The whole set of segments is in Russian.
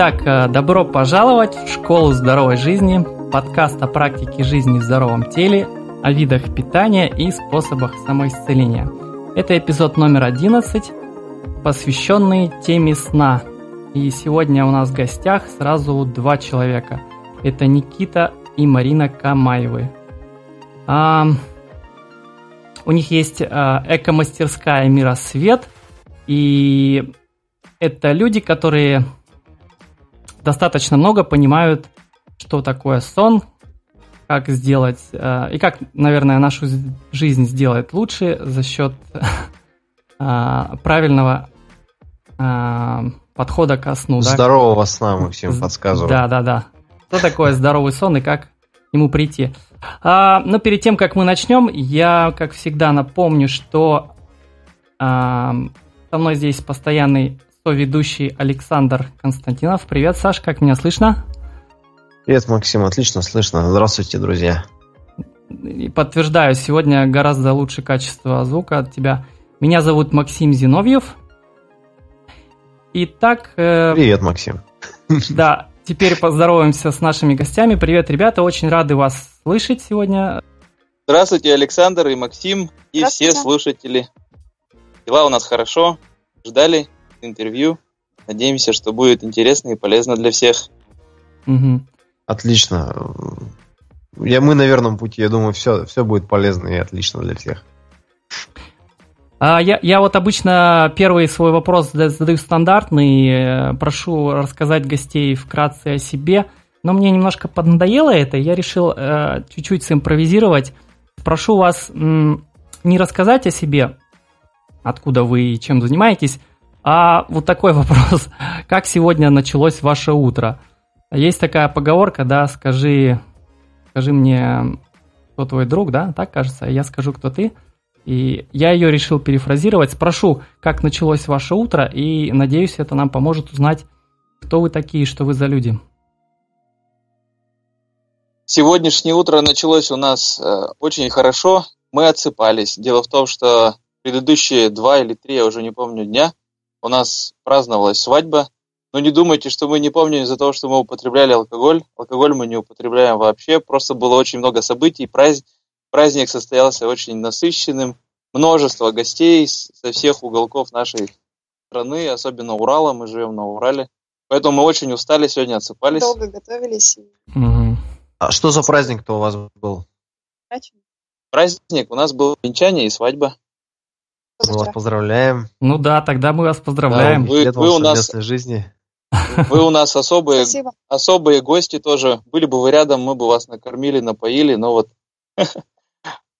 Итак, э, добро пожаловать в школу здоровой жизни, подкаст о практике жизни в здоровом теле, о видах питания и способах самоисцеления. Это эпизод номер 11, посвященный теме сна. И сегодня у нас в гостях сразу два человека. Это Никита и Марина Камаевы. А, у них есть а, эко-мастерская «Миросвет», и это люди, которые достаточно много понимают, что такое сон, как сделать, э, и как, наверное, нашу жизнь сделать лучше за счет э, правильного э, подхода ко сну. Здорового да? сна мы всем подсказываем. Да, да, да. Что такое здоровый сон и как к нему прийти? А, но перед тем, как мы начнем, я, как всегда, напомню, что а, со мной здесь постоянный ведущий Александр Константинов. Привет, Саш, как меня слышно? Привет, Максим, отлично слышно. Здравствуйте, друзья. И подтверждаю, сегодня гораздо лучше качество звука от тебя. Меня зовут Максим Зиновьев. Итак... Э, Привет, Максим. Да, теперь поздороваемся с нашими гостями. Привет, ребята, очень рады вас слышать сегодня. Здравствуйте, Александр и Максим, и все слушатели. Дела у нас хорошо, ждали интервью. Надеемся, что будет интересно и полезно для всех. Угу. Отлично. Я, мы на верном пути. Я думаю, все, все будет полезно и отлично для всех. А я, я вот обычно первый свой вопрос задаю стандартный. Э, прошу рассказать гостей вкратце о себе. Но мне немножко поднадоело это. Я решил э, чуть-чуть симпровизировать. Прошу вас м, не рассказать о себе, откуда вы и чем занимаетесь, а вот такой вопрос. Как сегодня началось ваше утро? Есть такая поговорка, да, скажи, скажи мне, кто твой друг, да, так кажется, я скажу, кто ты. И я ее решил перефразировать. Спрошу, как началось ваше утро, и надеюсь, это нам поможет узнать, кто вы такие, что вы за люди. Сегодняшнее утро началось у нас э, очень хорошо. Мы отсыпались. Дело в том, что предыдущие два или три, я уже не помню, дня у нас праздновалась свадьба. Но не думайте, что мы не помним из-за того, что мы употребляли алкоголь. Алкоголь мы не употребляем вообще. Просто было очень много событий. Праздник, праздник состоялся очень насыщенным. Множество гостей со всех уголков нашей страны, особенно Урала. Мы живем на Урале. Поэтому мы очень устали, сегодня отсыпались. Долго готовились. Угу. А что за праздник-то у вас был? Праздник у нас был венчание и свадьба. Мы вас поздравляем. Ну да, тогда мы вас поздравляем. Да, вы, вы у нас жизни. Вы у нас особые, особые гости тоже. Были бы вы рядом, мы бы вас накормили, напоили, но вот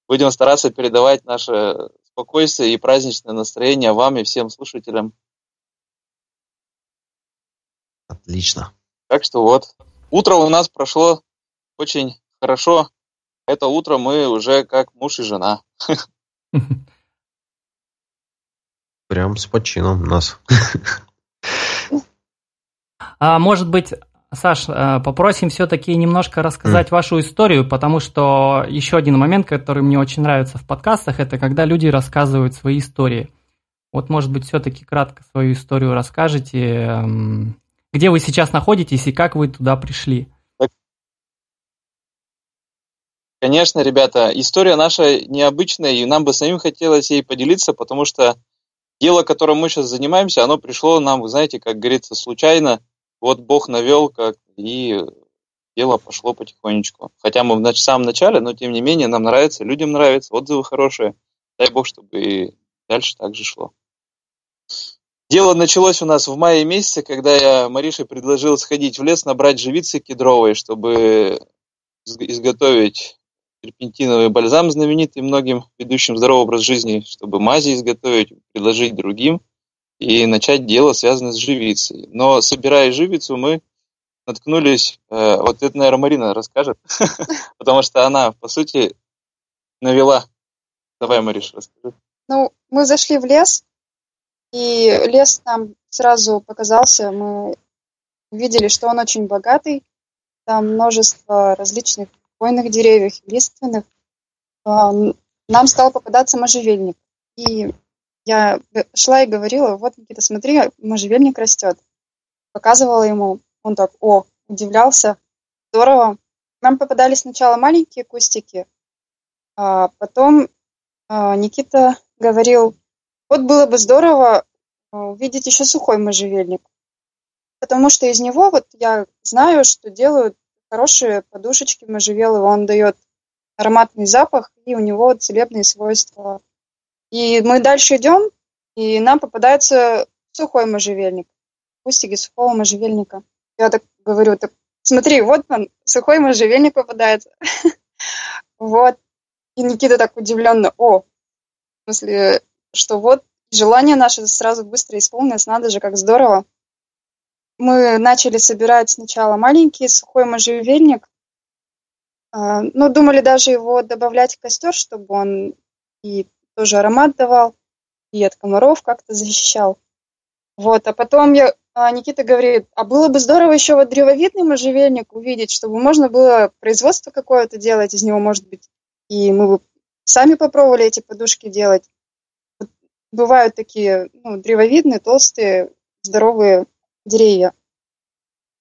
будем стараться передавать наше спокойствие и праздничное настроение вам и всем слушателям. Отлично. Так что вот, утро у нас прошло очень хорошо. Это утро мы уже как муж и жена. Прям с почином нас. А может быть, Саш, э, попросим все-таки немножко рассказать mm. вашу историю, потому что еще один момент, который мне очень нравится в подкастах, это когда люди рассказывают свои истории. Вот, может быть, все-таки кратко свою историю расскажете, эм, где вы сейчас находитесь и как вы туда пришли. Конечно, ребята, история наша необычная, и нам бы самим хотелось ей поделиться, потому что дело, которым мы сейчас занимаемся, оно пришло нам, вы знаете, как говорится, случайно. Вот Бог навел, как и дело пошло потихонечку. Хотя мы в самом начале, но тем не менее нам нравится, людям нравится, отзывы хорошие. Дай Бог, чтобы и дальше так же шло. Дело началось у нас в мае месяце, когда я Марише предложил сходить в лес, набрать живицы кедровой, чтобы изготовить терпентиновый бальзам, знаменитый многим ведущим здоровый образ жизни, чтобы мази изготовить, предложить другим и начать дело, связанное с живицей. Но собирая живицу, мы наткнулись, э, вот это, наверное, Марина расскажет, потому что она, по сути, навела. Давай, Мариш, расскажи. Ну, мы зашли в лес, и лес нам сразу показался, мы увидели, что он очень богатый, там множество различных хвойных деревьях, лиственных, а, нам стал попадаться можжевельник. И я шла и говорила, вот, Никита, смотри, можжевельник растет. Показывала ему, Он так, о, удивлялся. Здорово. Нам попадались сначала маленькие кустики, а потом а, Никита говорил, вот было бы здорово а, увидеть еще сухой можжевельник. Потому что из него вот я знаю, что делают хорошие подушечки можжевеловые. Он дает ароматный запах, и у него целебные свойства. И мы дальше идем, и нам попадается сухой можжевельник, кустики сухого можжевельника. Я так говорю, так смотри, вот он, сухой можжевельник попадается. Вот. И Никита так удивленно, о, в смысле, что вот желание наше сразу быстро исполнилось, надо же, как здорово. Мы начали собирать сначала маленький сухой можжевельник, а, ну, думали даже его добавлять в костер, чтобы он и тоже аромат давал, и от комаров как-то защищал. Вот, а потом я, а Никита говорит, а было бы здорово еще вот древовидный можжевельник увидеть, чтобы можно было производство какое-то делать из него, может быть, и мы бы сами попробовали эти подушки делать. Бывают такие ну, древовидные, толстые, здоровые деревья.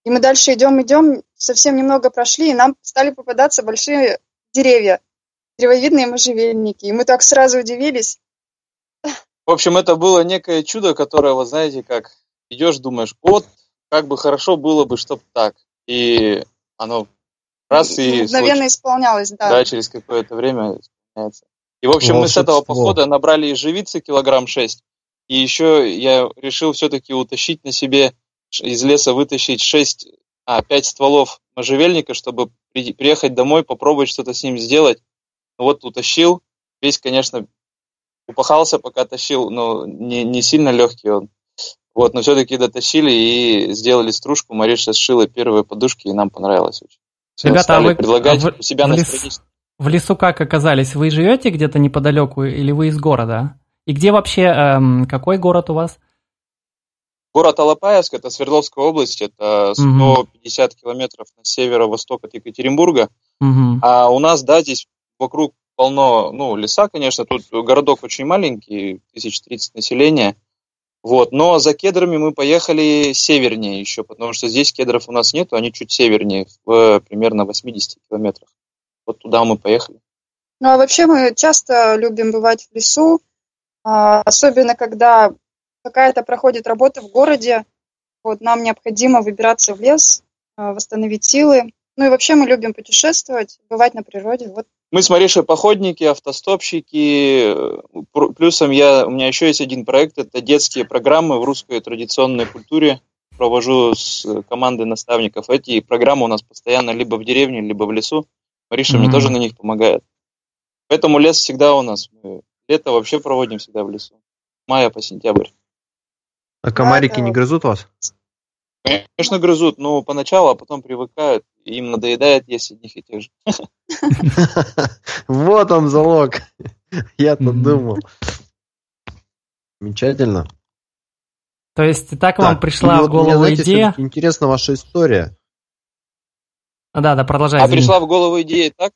И мы дальше идем, идем, совсем немного прошли, и нам стали попадаться большие деревья, древовидные можжевельники. И мы так сразу удивились. В общем, это было некое чудо, которое, вот знаете, как идешь, думаешь, вот, как бы хорошо было бы, чтоб так. И оно раз и... Мгновенно исполнялось, да. Да, через какое-то время исполняется. И, в общем, Волшебство. мы с этого похода набрали ежевицы килограмм шесть. И еще я решил все-таки утащить на себе из леса вытащить 6, а, 5 стволов можжевельника, чтобы при, приехать домой, попробовать что-то с ним сделать. Ну вот утащил, весь, конечно, упахался, пока тащил, но не, не сильно легкий он. Вот, но все-таки дотащили и сделали стружку. Мариша сшила первые подушки, и нам понравилось очень. Ребята, а вы предлагать а в, себя в, лес, в лесу как оказались? Вы живете где-то неподалеку или вы из города? И где вообще, эм, какой город у вас? Город Алапаевск, это Свердловская область, это 150 угу. километров на северо-восток от Екатеринбурга. Угу. А у нас, да, здесь вокруг полно, ну, леса, конечно, тут городок очень маленький, 1030 населения. Вот, но за кедрами мы поехали севернее еще, потому что здесь кедров у нас нету, они чуть севернее, в примерно 80 километрах. Вот туда мы поехали. Ну а вообще мы часто любим бывать в лесу, а, особенно когда какая-то проходит работа в городе, вот нам необходимо выбираться в лес, а, восстановить силы. Ну и вообще мы любим путешествовать, бывать на природе. Вот. Мы с Маришей походники, автостопщики. Плюсом я, у меня еще есть один проект, это детские программы в русской традиционной культуре. Провожу с командой наставников. Эти программы у нас постоянно либо в деревне, либо в лесу. Мариша mm-hmm. мне тоже на них помогает. Поэтому лес всегда у нас. Мы лето вообще проводим всегда в лесу. Мая по сентябрь. А комарики не грызут вас? Конечно, грызут, но поначалу, а потом привыкают. И им надоедает есть одних и тех же. Вот он залог. Я-то думал. Замечательно. То есть так вам пришла в голову идея? Интересна ваша история. Да, да, продолжай. А пришла в голову идея так?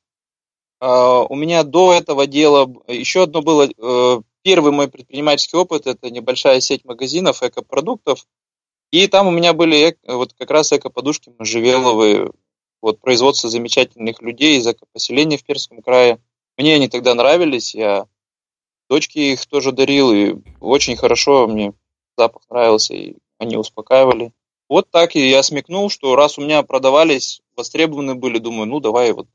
А, у меня до этого дела еще одно было э, Первый мой предпринимательский опыт – это небольшая сеть магазинов экопродуктов. И там у меня были вот как раз экоподушки можжевеловые, вот производство замечательных людей из экопоселения в Перском крае. Мне они тогда нравились, я дочке их тоже дарил, и очень хорошо мне запах нравился, и они успокаивали. Вот так и я смекнул, что раз у меня продавались, востребованы были, думаю, ну давай вот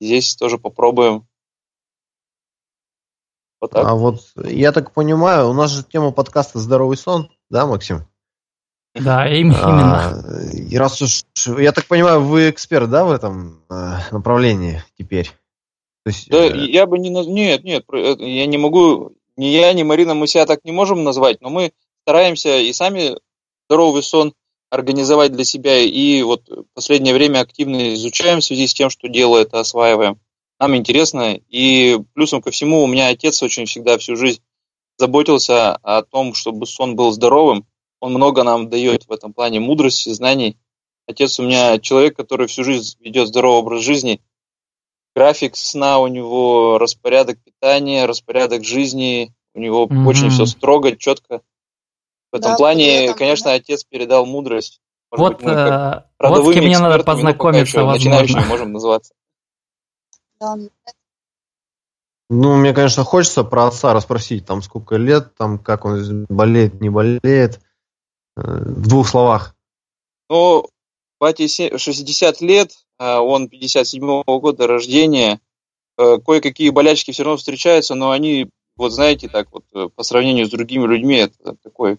здесь тоже попробуем. Вот так. А вот я так понимаю, у нас же тема подкаста «Здоровый сон», да, Максим? Да, именно. А, и раз уж, я так понимаю, вы эксперт, да, в этом э, направлении теперь? То есть, да, э... я бы не... Нет, нет, я не могу... Ни я, ни Марина, мы себя так не можем назвать, но мы стараемся и сами здоровый сон организовать для себя, и вот в последнее время активно изучаем в связи с тем, что дело это осваиваем нам интересно. И плюсом ко всему, у меня отец очень всегда всю жизнь заботился о том, чтобы сон был здоровым. Он много нам дает в этом плане мудрости, знаний. Отец у меня человек, который всю жизнь ведет здоровый образ жизни. График сна у него, распорядок питания, распорядок жизни. У него mm-hmm. очень все строго, четко. В этом да, плане, этом, конечно, да. отец передал мудрость. вот, быть, э, вот с кем мне надо познакомиться, возможно. можем называться. Ну, мне, конечно, хочется про отца расспросить, там, сколько лет, там, как он болеет, не болеет. Э, в двух словах. Ну, бате 60 лет, а он 57-го года рождения. Э, кое-какие болячки все равно встречаются, но они, вот знаете, так вот, э, по сравнению с другими людьми, это такой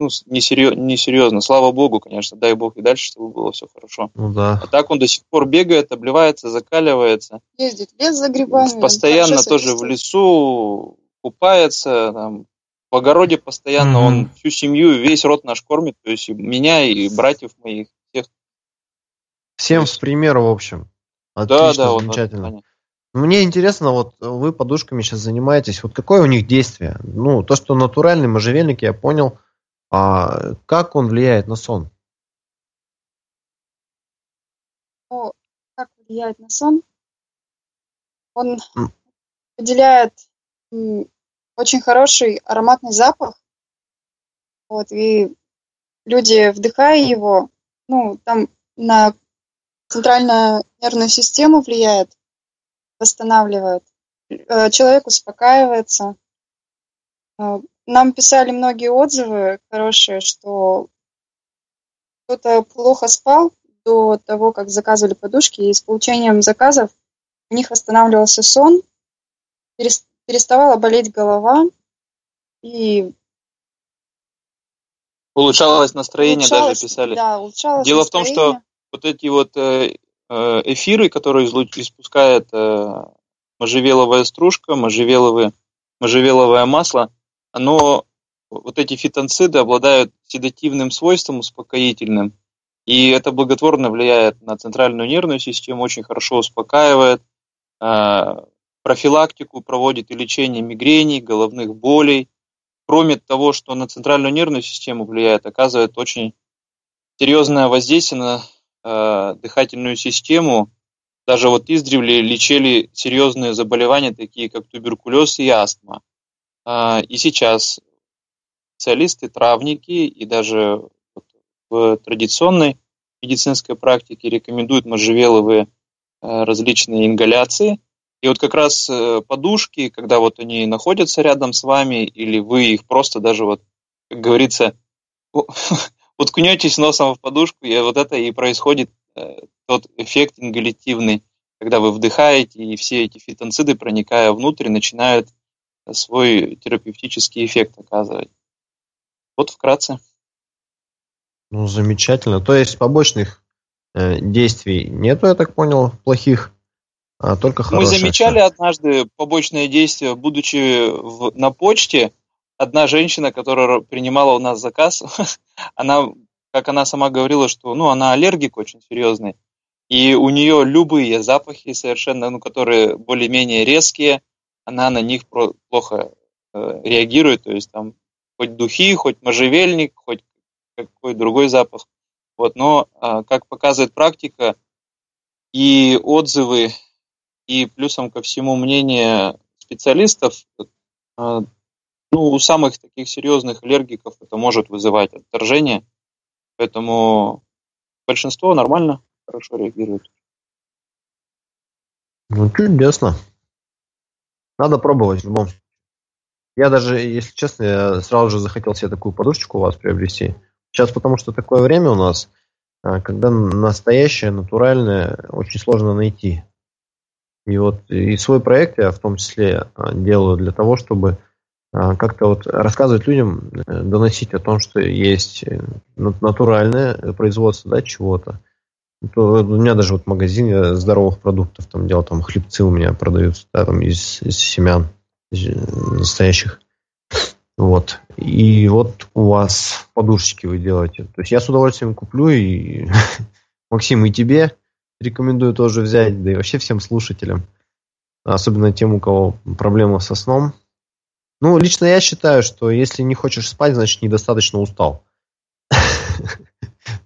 ну, несерьезно, несерьезно. Слава богу, конечно, дай бог и дальше, чтобы было все хорошо. Ну да. А так он до сих пор бегает, обливается, закаливается. Ездит в лес за грибами. Постоянно тоже в лесу купается, там, в огороде постоянно, mm-hmm. он всю семью, весь род наш кормит, то есть и меня, и братьев моих, всех. Всем в пример, в общем. Отлично, да, да, замечательно. Вот, мне интересно, вот вы подушками сейчас занимаетесь, вот какое у них действие? Ну, то, что натуральный можжевельник, я понял – а как он влияет на сон? Ну, как влияет на сон? Он mm. выделяет очень хороший ароматный запах. Вот, и люди, вдыхая его, ну, там на центральную нервную систему влияет, восстанавливает. Э, человек успокаивается. Э, нам писали многие отзывы хорошие, что кто-то плохо спал до того, как заказывали подушки, и с получением заказов у них восстанавливался сон, переставала болеть голова, и улучшалось настроение, улучшалось, даже писали. Да, улучшалось Дело в том, что вот эти вот э, э, эфиры, которые испускает э, можжевеловая стружка, можжевеловое, можжевеловое масло, оно, вот эти фитонциды обладают седативным свойством, успокоительным, и это благотворно влияет на центральную нервную систему, очень хорошо успокаивает, а, профилактику проводит и лечение мигрений, головных болей. Кроме того, что на центральную нервную систему влияет, оказывает очень серьезное воздействие на э, дыхательную систему. Даже вот издревле лечили серьезные заболевания, такие как туберкулез и астма. А, и сейчас специалисты, травники и даже в традиционной медицинской практике рекомендуют можжевеловые э, различные ингаляции. И вот как раз э, подушки, когда вот они находятся рядом с вами, или вы их просто даже вот, как говорится, уткнетесь носом в подушку, и вот это и происходит э, тот эффект ингалятивный, когда вы вдыхаете, и все эти фитонциды, проникая внутрь, начинают свой терапевтический эффект оказывать. Вот вкратце. Ну, замечательно. То есть побочных э, действий нету, я так понял, плохих, а только хорошие. Мы замечали однажды побочное действие, будучи в, на почте, одна женщина, которая принимала у нас заказ, она, как она сама говорила, что ну, она аллергик очень серьезный, и у нее любые запахи совершенно, ну, которые более-менее резкие, она на них плохо э, реагирует, то есть там хоть духи, хоть можжевельник, хоть какой другой запах. Вот, но, а, как показывает практика, и отзывы, и плюсом ко всему мнение специалистов, а, ну, у самых таких серьезных аллергиков это может вызывать отторжение, поэтому большинство нормально, хорошо реагирует. Ну, чудесно. Надо пробовать в любом случае. Я даже, если честно, я сразу же захотел себе такую подушечку у вас приобрести. Сейчас потому что такое время у нас, а, когда настоящее, натуральное очень сложно найти. И вот и свой проект я в том числе а, делаю для того, чтобы а, как-то вот рассказывать людям, э, доносить о том, что есть э, натуральное производство да, чего-то. То у меня даже вот магазин здоровых продуктов там делал, там хлебцы у меня продаются, да, там из, из семян из настоящих. Вот. И вот у вас подушечки вы делаете. То есть я с удовольствием куплю и Максим, и тебе рекомендую тоже взять, да и вообще всем слушателям. Особенно тем, у кого проблемы со сном. Ну, лично я считаю, что если не хочешь спать, значит недостаточно устал.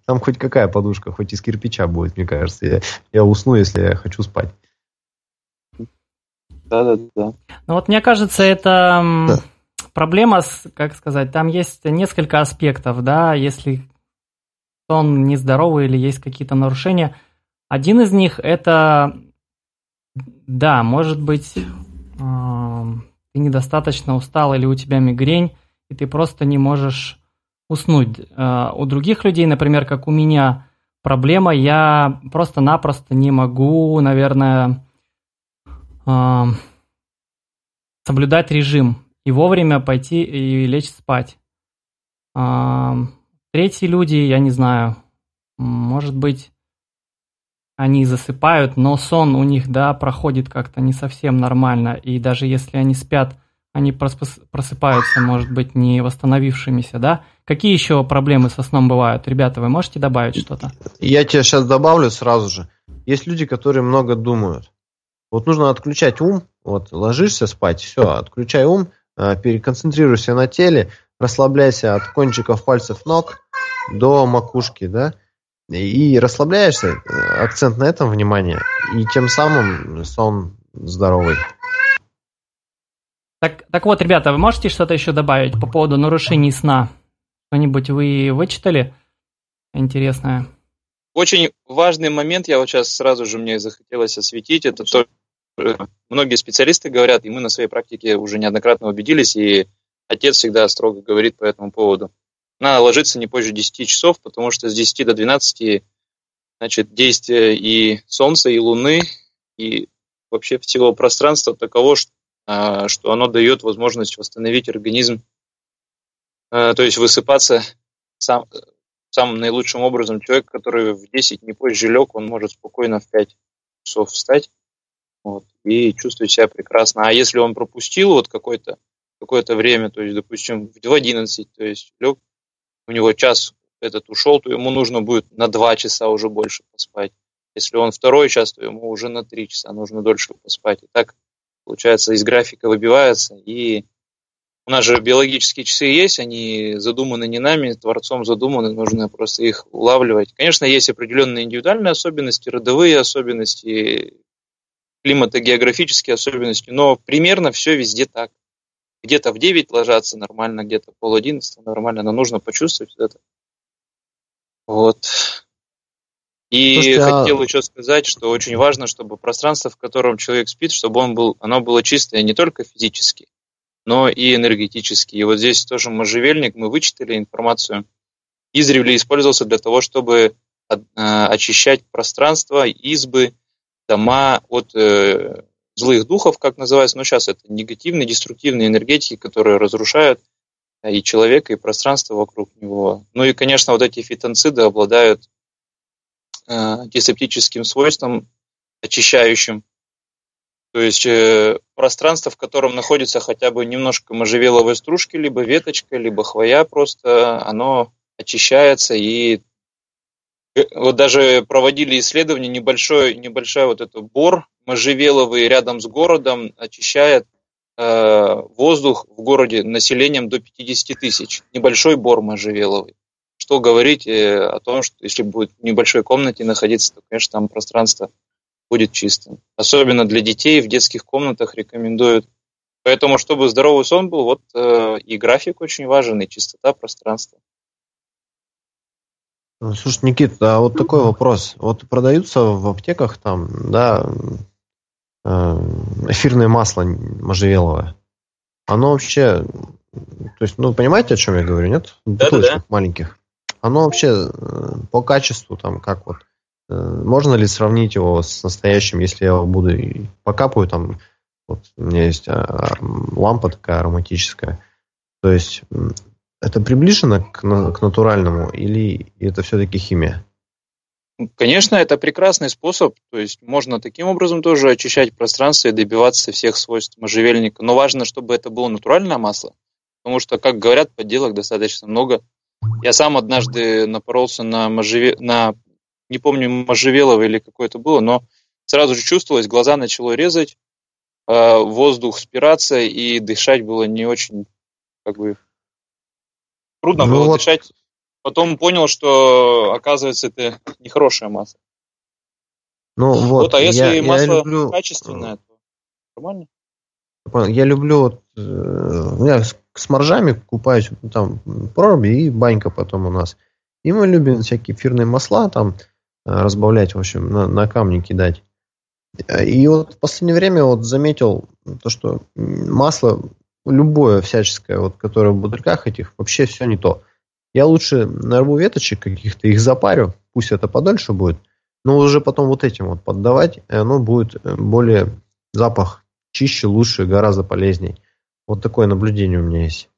Там хоть какая подушка, хоть из кирпича будет, мне кажется. Я, я усну, если я хочу спать. Да, да, да. Ну вот мне кажется, это да. проблема, как сказать, там есть несколько аспектов, да, если сон нездоровый или есть какие-то нарушения. Один из них это, да, может быть, ты недостаточно устал или у тебя мигрень, и ты просто не можешь уснуть. Э, у других людей, например, как у меня, проблема, я просто-напросто не могу, наверное, соблюдать режим и вовремя пойти и лечь спать. Третьи люди, я не знаю, может быть, они засыпают, но сон у них, да, проходит как-то не совсем нормально, и даже если они спят, они просыпаются, может быть, не восстановившимися, да? Какие еще проблемы со сном бывают? Ребята, вы можете добавить что-то? Я тебе сейчас добавлю сразу же. Есть люди, которые много думают. Вот нужно отключать ум, вот ложишься спать, все, отключай ум, а, переконцентрируйся на теле, расслабляйся от кончиков пальцев ног до макушки, да, и расслабляешься, э, акцент на этом внимание, и тем самым сон здоровый. Так, так вот, ребята, вы можете что-то еще добавить по поводу нарушений сна? Что-нибудь вы вычитали интересное? Очень важный момент, я вот сейчас сразу же мне захотелось осветить, это то, э, многие специалисты говорят, и мы на своей практике уже неоднократно убедились, и отец всегда строго говорит по этому поводу. Надо ложиться не позже 10 часов, потому что с 10 до 12 значит, действие и Солнца, и Луны, и вообще всего пространства таково, что, что оно дает возможность восстановить организм, а, то есть высыпаться сам, самым наилучшим образом. Человек, который в 10 не позже лег, он может спокойно в 5 часов встать вот, и чувствовать себя прекрасно. А если он пропустил вот какое-то какое-то время, то есть, допустим, в 11, то есть лег, у него час этот ушел, то ему нужно будет на 2 часа уже больше поспать. Если он второй час, то ему уже на 3 часа нужно дольше поспать. И так, получается, из графика выбивается. И у нас же биологические часы есть, они задуманы не нами, Творцом задуманы, нужно просто их улавливать. Конечно, есть определенные индивидуальные особенности, родовые особенности, климато-географические особенности, но примерно все везде так где-то в 9 ложатся нормально, где-то пол 11 нормально, но нужно почувствовать это. Вот. И Слушайте, а хотел а... еще сказать, что очень важно, чтобы пространство, в котором человек спит, чтобы он был, оно было чистое не только физически, но и энергетически. И вот здесь тоже можжевельник, мы вычитали информацию, издревле использовался для того, чтобы э, очищать пространство, избы, дома от э, злых духов, как называется, но сейчас это негативные, деструктивные энергетики, которые разрушают э, и человека, и пространство вокруг него. Ну и, конечно, вот эти фитонциды обладают антисептическим свойством, очищающим. То есть э, пространство, в котором находится хотя бы немножко можжевеловой стружки, либо веточка, либо хвоя просто, оно очищается и э, вот даже проводили исследования, небольшой, небольшой вот этот бор можжевеловый рядом с городом очищает э, воздух в городе населением до 50 тысяч. Небольшой бор можжевеловый. Что говорить э, о том, что если будет в небольшой комнате находиться, то, конечно, там пространство будет чистым. Особенно для детей в детских комнатах рекомендуют. Поэтому, чтобы здоровый сон был, вот э, и график очень важен, и чистота пространства. Слушай, Никита, а вот такой вопрос. Вот продаются в аптеках там, да, Э, эфирное масло можжевеловое, оно вообще, то есть, ну, понимаете, о чем я говорю, нет? Да, да, да. маленьких. Оно вообще э, по качеству, там, как вот, э, можно ли сравнить его с настоящим, если я его буду покапаю, там, вот у меня есть а, лампа такая ароматическая, то есть это приближено к, к натуральному или это все-таки химия? Конечно, это прекрасный способ, то есть можно таким образом тоже очищать пространство и добиваться всех свойств можжевельника. Но важно, чтобы это было натуральное масло, потому что, как говорят, подделок достаточно много. Я сам однажды напоролся на можжеве... на, не помню, можжевелово или какое-то было, но сразу же чувствовалось, глаза начало резать, а, воздух спираться, и дышать было не очень, как бы, трудно ну было вот... дышать Потом понял, что, оказывается, это нехорошая масса. Ну вот, вот а если я, масло я люблю... качественное, то нормально? Я люблю, вот, э, я с, моржами купаюсь, там проруби и банька потом у нас. И мы любим всякие эфирные масла там разбавлять, в общем, на, на камни кидать. И вот в последнее время вот заметил то, что масло любое всяческое, вот, которое в бутыльках этих, вообще все не то. Я лучше нарву веточек каких-то, их запарю, пусть это подольше будет, но уже потом вот этим вот поддавать, и оно будет э, более запах чище, лучше, гораздо полезней. Вот такое наблюдение у меня есть.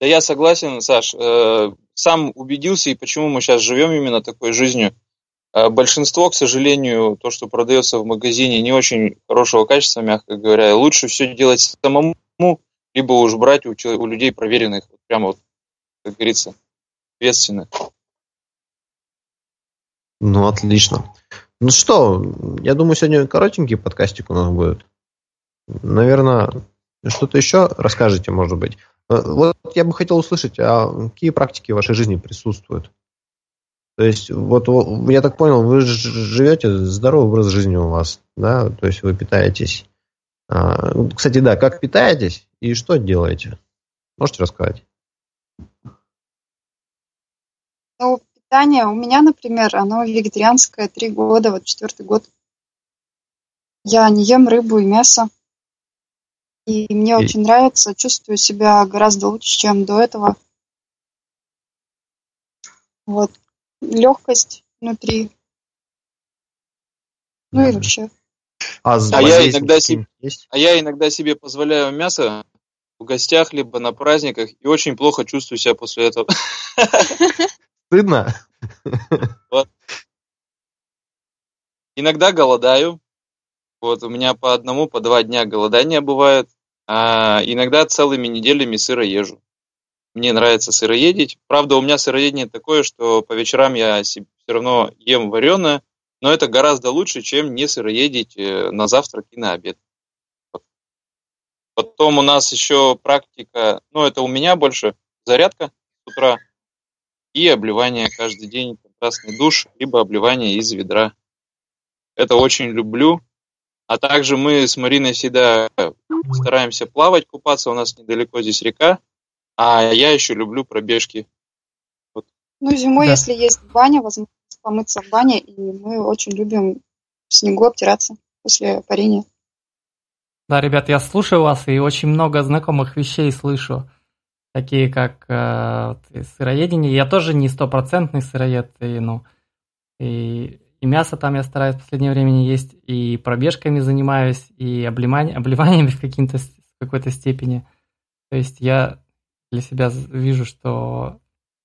Да я согласен, Саш. Э, сам убедился, и почему мы сейчас живем именно такой жизнью. Э, большинство, к сожалению, то, что продается в магазине, не очень хорошего качества, мягко говоря. Лучше все делать самому, либо уж брать у, у людей проверенных, прямо вот, как говорится, ответственно. Ну, отлично. Ну что, я думаю, сегодня коротенький подкастик у нас будет. Наверное, что-то еще расскажете, может быть. Э, вот я бы хотел услышать, а какие практики в вашей жизни присутствуют? То есть, вот я так понял, вы живете, здоровый образ жизни у вас, да, то есть вы питаетесь. А, кстати, да, как питаетесь и что делаете? Можете рассказать? Ну, питание у меня, например, оно вегетарианское три года, вот четвертый год. Я не ем рыбу и мясо. И мне и... очень нравится, чувствую себя гораздо лучше, чем до этого. Вот. Легкость внутри. Ну да. и вообще. А, а, я иногда себе, а я иногда себе позволяю мясо в гостях, либо на праздниках, и очень плохо чувствую себя после этого. Стыдно? Вот. Иногда голодаю. Вот у меня по одному, по два дня голодания бывает. А иногда целыми неделями сыроежу. Мне нравится сыроедить. Правда, у меня сыроедение такое, что по вечерам я все равно ем вареное, но это гораздо лучше, чем не сыроедить э, на завтрак и на обед. Потом у нас еще практика, ну это у меня больше зарядка с утра и обливание каждый день, контрастный душ, либо обливание из ведра. Это очень люблю. А также мы с Мариной всегда стараемся плавать, купаться. У нас недалеко здесь река. А я еще люблю пробежки. Вот. Ну, зимой, да. если есть баня, возможность помыться в бане, и мы очень любим в снегу обтираться после парения. Да, ребят, я слушаю вас и очень много знакомых вещей слышу, такие как э, сыроедение. Я тоже не стопроцентный сыроед, и, ну, и, и мясо там я стараюсь в последнее время не есть, и пробежками занимаюсь, и обливание, обливаниями в, каким-то, в какой-то степени. То есть я для себя вижу, что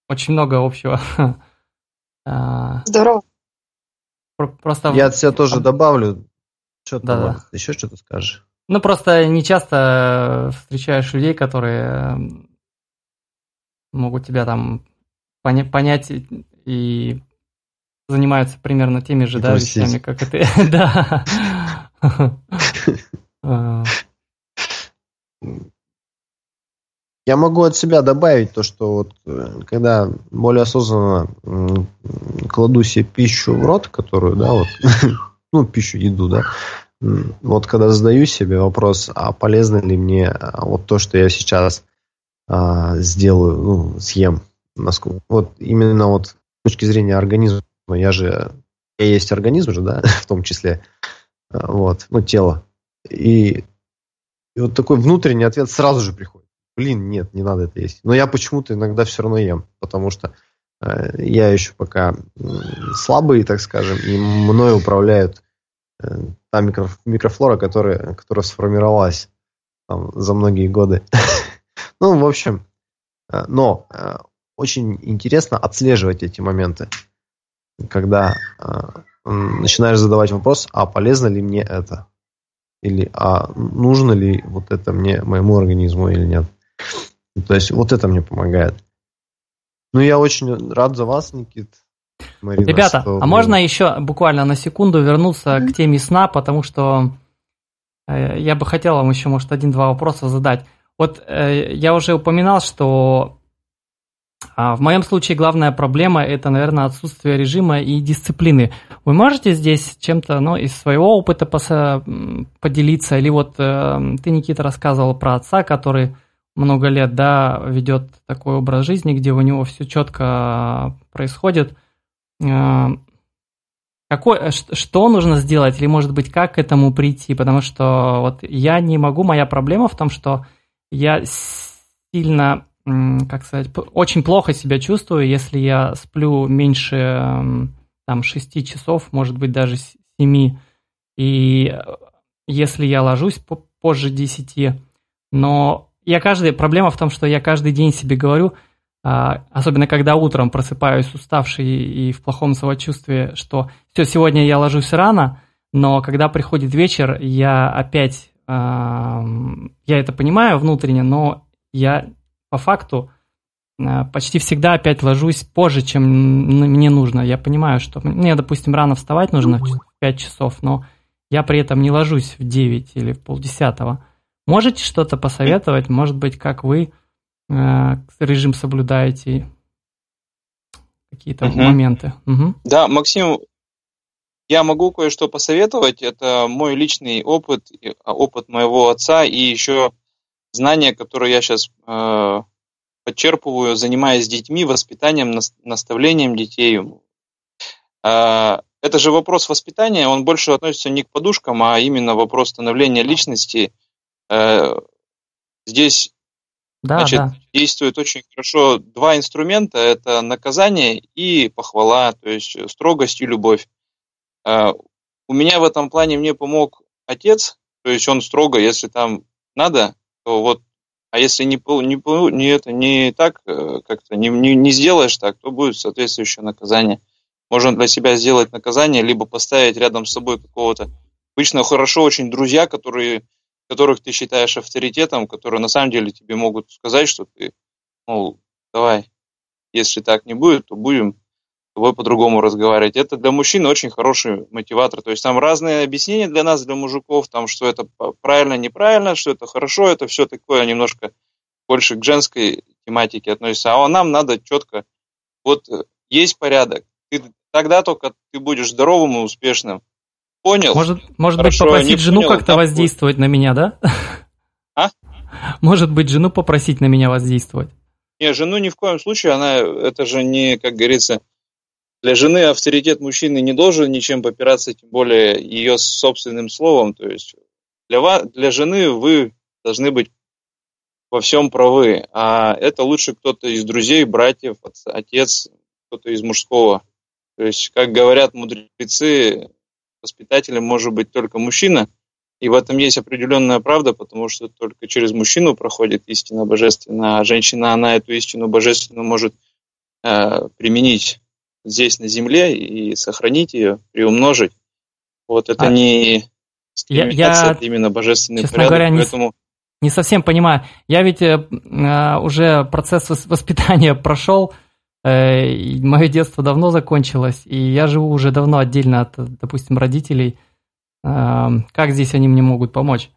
очень много общего. А, Здорово. Просто... Я от себя тоже добавлю. Что да, да. еще что-то скажешь? Ну, просто не часто встречаешь людей, которые могут тебя там поня- понять и занимаются примерно теми же, да, вещами, как и ты. Да. А. Я могу от себя добавить то, что вот э, когда более осознанно кладу себе пищу в рот, которую, да, вот, ну, пищу, еду, да, вот когда задаю себе вопрос, а полезно ли мне а, вот то, что я сейчас а, сделаю, ну, съем, насколько, вот именно вот с точки зрения организма, я же, я есть организм же, да, в том числе, а, вот, ну, тело, и, и вот такой внутренний ответ сразу же приходит, блин, нет, не надо это есть, но я почему-то иногда все равно ем, потому что э, я еще пока слабый, так скажем, и мной управляют Э, та микро, микрофлора, которая, которая сформировалась там, за многие годы. ну, в общем, э, но э, очень интересно отслеживать эти моменты, когда начинаешь задавать вопрос, а полезно ли мне это? Или а нужно ли вот это мне, моему организму или нет? То есть вот это мне помогает. Ну, я очень рад за вас, Никит. Марина, Ребята, что... а можно еще буквально на секунду вернуться к теме сна, потому что э, я бы хотел вам еще, может, один-два вопроса задать. Вот э, я уже упоминал, что а, в моем случае главная проблема это, наверное, отсутствие режима и дисциплины. Вы можете здесь чем-то ну, из своего опыта поделиться? Или вот э, ты, Никита, рассказывал про отца, который много лет, да, ведет такой образ жизни, где у него все четко происходит. Э, какой, что нужно сделать, или, может быть, как к этому прийти? Потому что вот я не могу, моя проблема в том, что я сильно, как сказать, очень плохо себя чувствую, если я сплю меньше там 6 часов, может быть, даже 7. И если я ложусь позже 10, но я каждый, проблема в том, что я каждый день себе говорю, а, особенно когда утром просыпаюсь уставший и в плохом самочувствии, что все, сегодня я ложусь рано, но когда приходит вечер, я опять, я это понимаю внутренне, но я по факту а, почти всегда опять ложусь позже, чем мне нужно. Я понимаю, что мне, допустим, рано вставать нужно в 5 часов, но я при этом не ложусь в 9 или в полдесятого. Можете что-то посоветовать? Может быть, как вы Э, режим соблюдаете, какие-то угу. моменты. Угу. Да, Максим, я могу кое-что посоветовать. Это мой личный опыт, а, опыт моего отца и еще знания, которые я сейчас э, подчерпываю, занимаясь детьми, воспитанием, наставлением детей. Э, это же вопрос воспитания, он больше относится не к подушкам, а именно вопрос становления личности. Э, здесь да, Значит, да. действует очень хорошо два инструмента. Это наказание и похвала, то есть строгость и любовь. А, у меня в этом плане мне помог отец, то есть он строго, если там надо, вот, а если не, не, не, это, не так, э, как-то не, не, не сделаешь так, то будет соответствующее наказание. Можно для себя сделать наказание, либо поставить рядом с собой какого-то. Обычно хорошо очень друзья, которые которых ты считаешь авторитетом, которые на самом деле тебе могут сказать, что ты, мол, давай, если так не будет, то будем тобой по-другому разговаривать. Это для мужчин очень хороший мотиватор. То есть там разные объяснения для нас, для мужиков, там, что это правильно, неправильно, что это хорошо, это все такое немножко больше к женской тематике относится. А нам надо четко, вот э, есть порядок. Ты, тогда только ты будешь здоровым и успешным. Понял. Может, может Хорошо, быть, попросить жену как-то воздействовать на меня, да? А? Может быть, жену попросить на меня воздействовать? Не, жену ни в коем случае, она, это же не, как говорится, для жены авторитет мужчины не должен ничем попираться, тем более ее собственным словом. То есть для, вас, для жены вы должны быть во всем правы, а это лучше кто-то из друзей, братьев, отец, кто-то из мужского. То есть, как говорят мудрецы, воспитателем может быть только мужчина, и в этом есть определенная правда, потому что только через мужчину проходит истина божественная, а женщина, она эту истину божественную может э, применить здесь на земле и сохранить ее, приумножить. Вот это а не я, я, это именно божественный честно порядок, говоря, поэтому... Не, не совсем понимаю. Я ведь э, э уже процесс воспитания прошел, Э, мое детство давно закончилось, и я живу уже давно отдельно от, допустим, родителей. Эм, как здесь они мне могут помочь?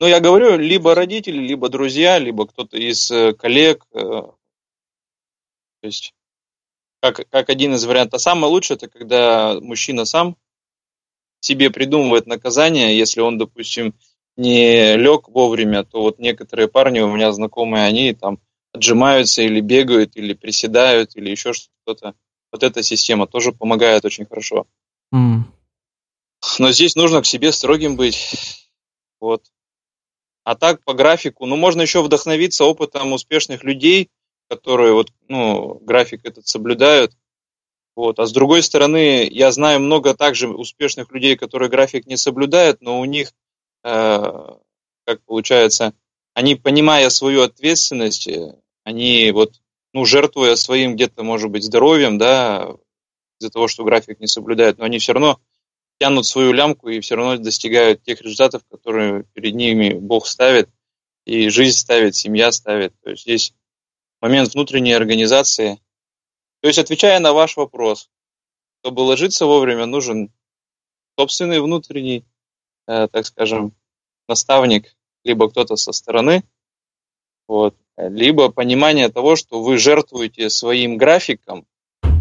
Ну, я говорю, либо родители, либо друзья, либо кто-то из э, коллег. То есть, как, как один из вариантов. А самое лучшее, это когда мужчина сам себе придумывает наказание, если он, допустим, не лег вовремя, то вот некоторые парни у меня знакомые, они там отжимаются или бегают, или приседают, или еще что-то. Вот эта система тоже помогает очень хорошо. Mm. Но здесь нужно к себе строгим быть. Вот. А так по графику, ну можно еще вдохновиться опытом успешных людей, которые вот, ну, график этот соблюдают. Вот. А с другой стороны, я знаю много также успешных людей, которые график не соблюдают, но у них, э, как получается, они, понимая свою ответственность, э, они вот, ну, жертвуя своим где-то, может быть, здоровьем, да, из-за того, что график не соблюдают, но они все равно тянут свою лямку и все равно достигают тех результатов, которые перед ними Бог ставит, и жизнь ставит, семья ставит. То есть здесь момент внутренней организации. То есть, отвечая на ваш вопрос, чтобы ложиться вовремя, нужен собственный внутренний, э, так скажем, наставник, либо кто-то со стороны, вот, либо понимание того, что вы жертвуете своим графиком,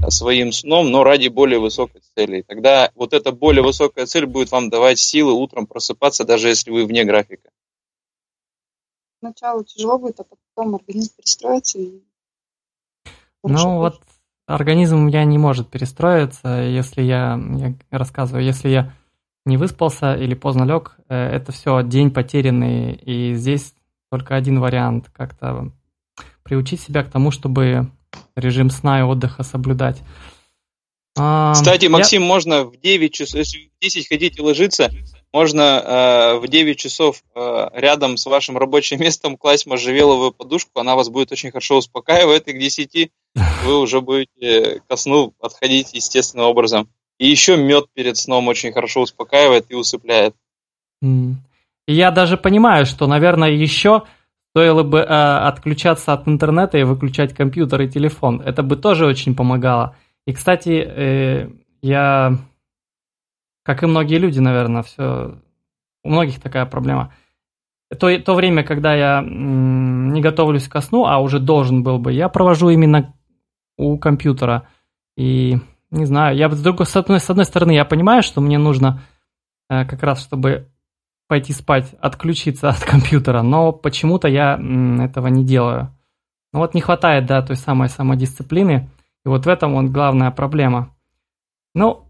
своим сном, но ради более высокой цели. Тогда вот эта более высокая цель будет вам давать силы утром просыпаться, даже если вы вне графика. Поначалу тяжело будет, а потом организм перестроится и ну вот организм у меня не может перестроиться, если я, я рассказываю, если я не выспался или поздно лег, э, это все день потерянный, и здесь только один вариант как-то приучить себя к тому, чтобы режим сна и отдыха соблюдать. Кстати, Максим, я... можно в 9 часов, если в 10 хотите ложиться, можно э, в 9 часов э, рядом с вашим рабочим местом класть можжевеловую подушку, она вас будет очень хорошо успокаивать, и к 10 вы уже будете ко сну отходить естественным образом. И еще мед перед сном очень хорошо успокаивает и усыпляет. И я даже понимаю, что, наверное, еще стоило бы э, отключаться от интернета и выключать компьютер и телефон. Это бы тоже очень помогало. И, кстати, э, я, как и многие люди, наверное, все, у многих такая проблема. То, то время, когда я не готовлюсь ко сну, а уже должен был бы, я провожу именно у компьютера. И не знаю, я с другой, с одной, с одной стороны, я понимаю, что мне нужно э, как раз, чтобы пойти спать, отключиться от компьютера, но почему-то я этого не делаю. Ну вот не хватает, да, той самой самодисциплины. И вот в этом вот главная проблема. Ну,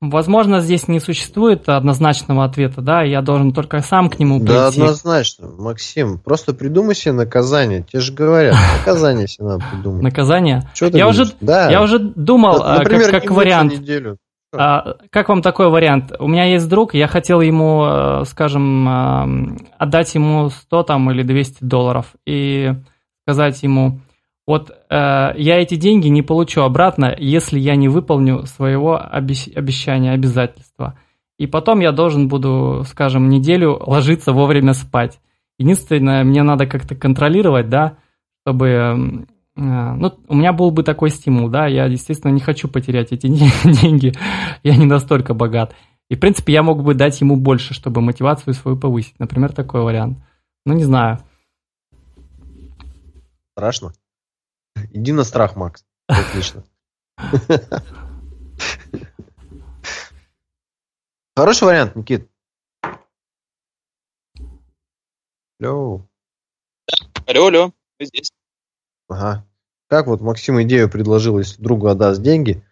возможно, здесь не существует однозначного ответа, да, я должен только сам к нему прийти. Да, однозначно, Максим, просто придумай себе наказание, тебе же говорят, наказание себе надо придумать. Наказание? Что ты я уже, да. я уже думал, вот, например, как, как вариант. Неделю. А, как вам такой вариант? У меня есть друг, я хотел ему, э, скажем, отдать ему 100 там, или 200 долларов и сказать ему, вот э, я эти деньги не получу обратно, если я не выполню своего обещания, обязательства. И потом я должен буду, скажем, неделю ложиться вовремя спать. Единственное, мне надо как-то контролировать, да, чтобы... Э, ну, у меня был бы такой стимул, да, я, естественно, не хочу потерять эти деньги, я не настолько богат. И, в принципе, я мог бы дать ему больше, чтобы мотивацию свою повысить. Например, такой вариант. Ну, не знаю. Страшно? Иди на страх, Макс. Отлично. Хороший вариант, Никит. Алло. Алло, алло, вы здесь. Ага. Как вот Максим идею предложил, если другу отдаст деньги,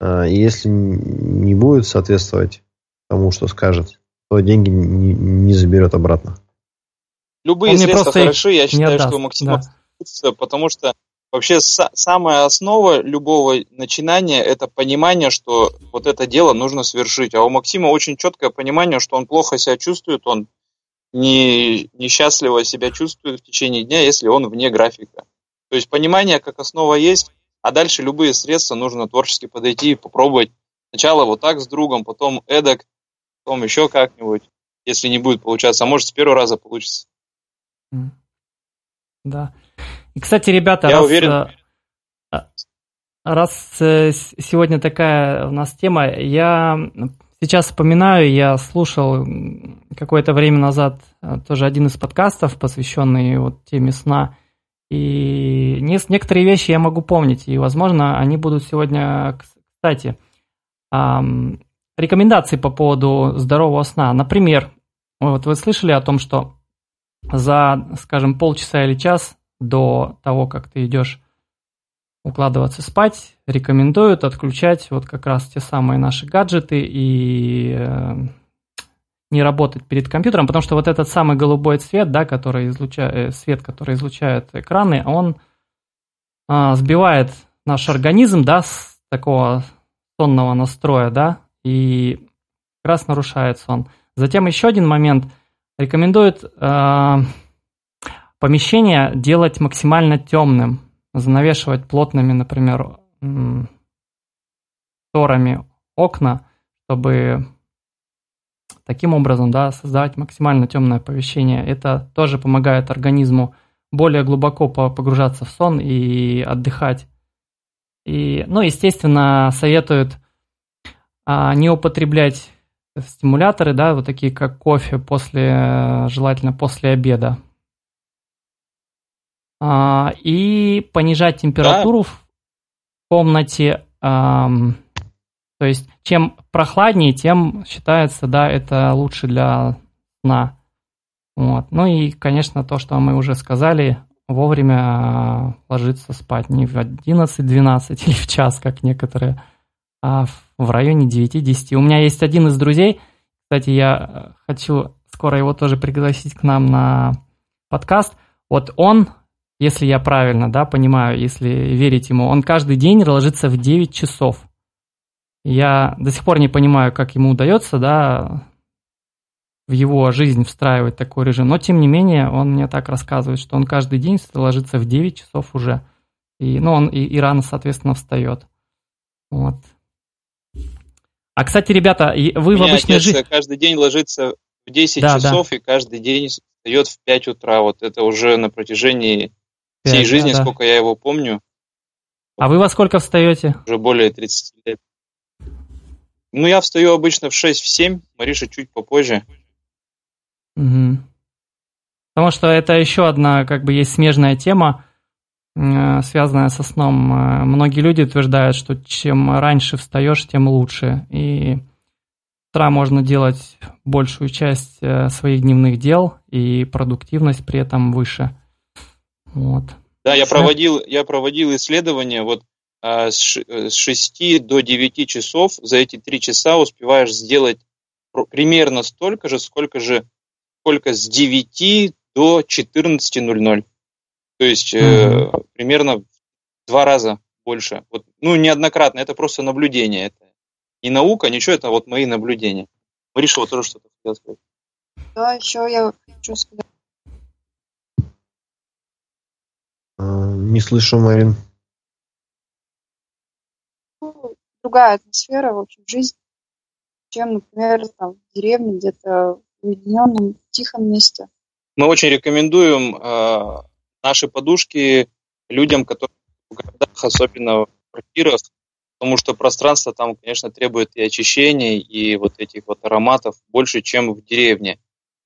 а, и если не будет соответствовать тому, что скажет, то деньги не, не заберет обратно. Любые средства хороши, я считаю, отдаст. что Максим да. потому что Вообще самая основа любого начинания это понимание, что вот это дело нужно совершить. А у Максима очень четкое понимание, что он плохо себя чувствует, он не, несчастливо себя чувствует в течение дня, если он вне графика. То есть понимание как основа есть, а дальше любые средства нужно творчески подойти и попробовать. Сначала вот так с другом, потом эдак, потом еще как-нибудь, если не будет получаться. А может с первого раза получится. Да. И, кстати, ребята, Я раз, уверен. Э, раз э, сегодня такая у нас тема, я сейчас вспоминаю, я слушал какое-то время назад э, тоже один из подкастов, посвященный вот теме сна. И некоторые вещи я могу помнить, и, возможно, они будут сегодня, кстати, рекомендации по поводу здорового сна. Например, вот вы слышали о том, что за, скажем, полчаса или час до того, как ты идешь укладываться спать, рекомендуют отключать вот как раз те самые наши гаджеты и э, не работать перед компьютером, потому что вот этот самый голубой цвет, да, который излучает, э, свет, который излучают экраны, он э, сбивает наш организм, да, с такого сонного настроя, да, и как раз нарушает сон. Затем еще один момент. Рекомендуют э, помещение делать максимально темным, занавешивать плотными, например, шторами окна, чтобы таким образом да, создавать максимально темное помещение. Это тоже помогает организму более глубоко погружаться в сон и отдыхать. И, ну, естественно, советуют а, не употреблять стимуляторы, да, вот такие как кофе после, желательно после обеда, и понижать температуру да. в комнате. То есть, чем прохладнее, тем считается, да, это лучше для сна. Вот. Ну и, конечно, то, что мы уже сказали, вовремя ложиться спать не в 11-12 или в час, как некоторые, а в районе 9-10. У меня есть один из друзей, кстати, я хочу скоро его тоже пригласить к нам на подкаст. Вот он, если я правильно да, понимаю, если верить ему, он каждый день ложится в 9 часов. Я до сих пор не понимаю, как ему удается, да, в его жизнь встраивать такой режим. Но, тем не менее, он мне так рассказывает, что он каждый день ложится в 9 часов уже. И, ну, он и, и рано, соответственно, встает. Вот. А, кстати, ребята, вы в обычной жизни... каждый день ложится в 10 да, часов да. и каждый день встает в 5 утра. Вот это уже на протяжении 5, всей жизни, да, сколько я его помню. А вы во сколько встаете? Уже более 30 лет. Ну, я встаю обычно в 6-7, Мариша чуть попозже. Угу. Потому что это еще одна, как бы, есть смежная тема, э, связанная со сном. Э, многие люди утверждают, что чем раньше встаешь, тем лучше. И с утра можно делать большую часть э, своих дневных дел, и продуктивность при этом выше. Вот. Да, я проводил, я проводил исследования, вот с 6 до 9 часов, за эти 3 часа успеваешь сделать примерно столько же, сколько же сколько с 9 до 14.00. То есть mm-hmm. э, примерно в два раза больше. Вот, ну, неоднократно, это просто наблюдение. Это не наука, ничего, это вот мои наблюдения. Мариша, вот тоже что-то хотела сказать. Да, еще я хочу сказать. Не слышу, Марин. Ну, другая атмосфера, в общем, жизнь, чем, например, там, в деревне, где-то в уединенном, тихом месте. Мы очень рекомендуем э, наши подушки людям, которые в городах, особенно в квартирах, потому что пространство там, конечно, требует и очищения, и вот этих вот ароматов больше, чем в деревне.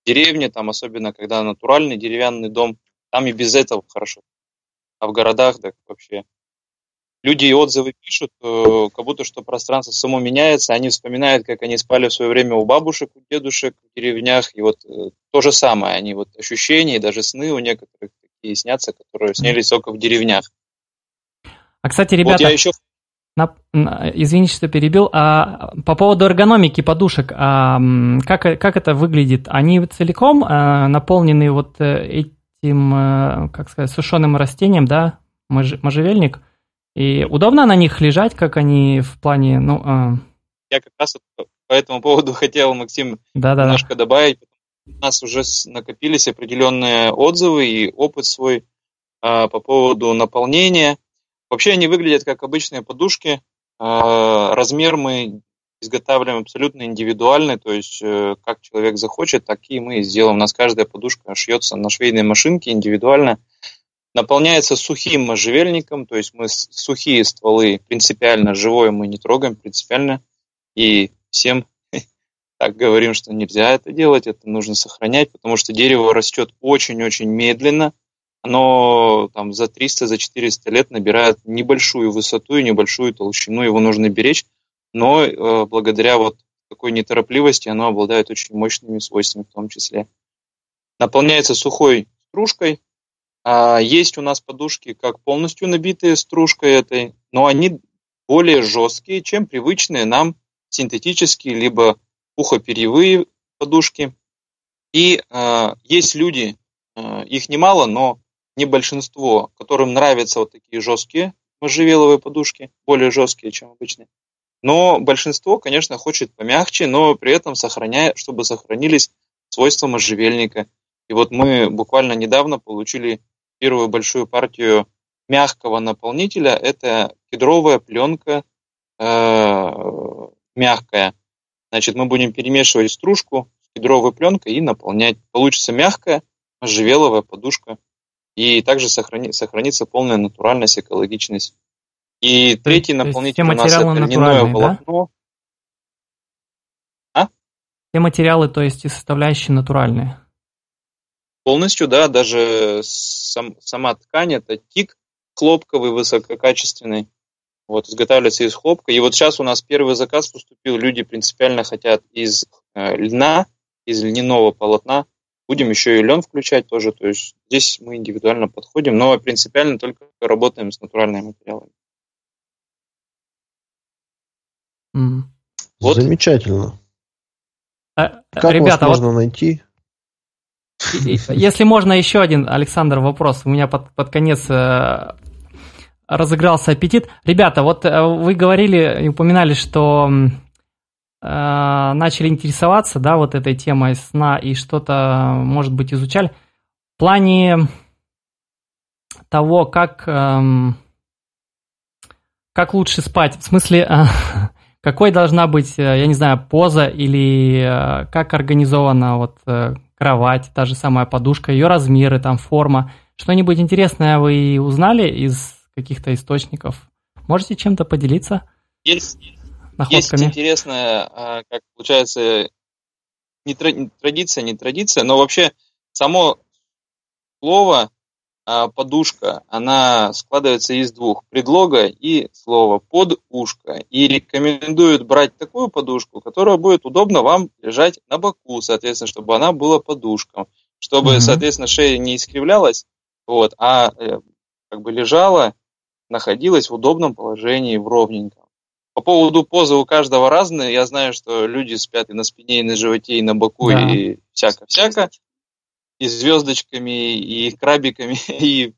В деревне, там, особенно когда натуральный деревянный дом, там и без этого хорошо. А в городах, так вообще люди и отзывы пишут, э, как будто что пространство само меняется, они вспоминают, как они спали в свое время у бабушек, у дедушек в деревнях, и вот э, то же самое, они вот ощущения и даже сны у некоторых такие снятся, которые снялись только в деревнях. А, кстати, ребята, вот я еще... на, на, извините, что перебил, а по поводу эргономики подушек, а, как, как это выглядит? Они целиком а, наполнены вот этим, а, как сказать, сушеным растением, да, мож, можжевельник – и удобно на них лежать, как они в плане, ну... Э... Я как раз по этому поводу хотел, Максим, да, да, немножко да. добавить. У нас уже накопились определенные отзывы и опыт свой э, по поводу наполнения. Вообще они выглядят как обычные подушки. Э, размер мы изготавливаем абсолютно индивидуальный, то есть э, как человек захочет, мы и сделаем. У нас каждая подушка шьется на швейной машинке индивидуально. Наполняется сухим можжевельником, то есть мы сухие стволы принципиально живое мы не трогаем, принципиально, и всем так говорим, что нельзя это делать, это нужно сохранять, потому что дерево растет очень-очень медленно, оно там за 300, за 400 лет набирает небольшую высоту и небольшую толщину, его нужно беречь, но э, благодаря вот такой неторопливости оно обладает очень мощными свойствами в том числе. Наполняется сухой стружкой, а есть у нас подушки как полностью набитые стружкой этой, но они более жесткие, чем привычные нам синтетические либо пухоперьевые подушки. И э, есть люди, э, их немало, но не большинство, которым нравятся вот такие жесткие можжевеловые подушки, более жесткие, чем обычные. Но большинство, конечно, хочет помягче, но при этом сохраняя, чтобы сохранились свойства можжевельника. И вот мы буквально недавно получили первую большую партию мягкого наполнителя. Это кедровая пленка э, мягкая. Значит, мы будем перемешивать стружку с кедровой пленкой и наполнять. Получится мягкая можжевеловая подушка. И также сохрани, сохранится полная натуральность, экологичность. И третий наполнитель у нас это льняное волокно. Да? А? Все материалы, то есть и составляющие натуральные. Полностью, да, даже сам, сама ткань это тик хлопковый, высококачественный. Вот, изготавливается из хлопка. И вот сейчас у нас первый заказ поступил. Люди принципиально хотят из э, льна, из льняного полотна Будем еще и лен включать тоже. То есть здесь мы индивидуально подходим, но принципиально только работаем с натуральными материалами. Mm. Вот. Замечательно. А, как ребята, вас можно вот... найти? Если можно, еще один, Александр, вопрос. У меня под, под конец э, разыгрался аппетит. Ребята, вот э, вы говорили и упоминали, что э, начали интересоваться, да, вот этой темой сна и что-то, может быть, изучали. В плане того, как, э, как лучше спать, в смысле, э, какой должна быть, э, я не знаю, поза или э, как организована вот э, кровать, та же самая подушка, ее размеры, там форма. Что-нибудь интересное вы узнали из каких-то источников? Можете чем-то поделиться? Есть, находками? есть интересная, а, как получается, не традиция, не традиция, но вообще само слово а, подушка, она складывается из двух, предлога и слова под ушко. И рекомендуют брать такую подушку, которая будет удобно вам лежать на боку, соответственно, чтобы она была подушком, чтобы, mm-hmm. соответственно, шея не искривлялась, вот, а э, как бы лежала, находилась в удобном положении, в ровненьком. По поводу позы у каждого разные. Я знаю, что люди спят и на спине, и на животе, и на боку, да. и всяко-всяко и звездочками, и крабиками, и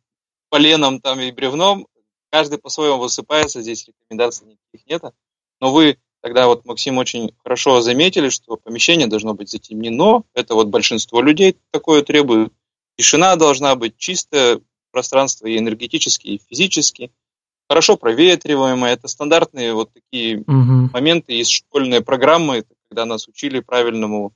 поленом там, и бревном. Каждый по-своему высыпается, здесь рекомендаций никаких нет. Но вы тогда вот, Максим, очень хорошо заметили, что помещение должно быть затемнено. Это вот большинство людей такое требует. Тишина должна быть чистое пространство и энергетически, и физически. Хорошо проветриваемое. Это стандартные вот такие угу. моменты из школьной программы, когда нас учили правильному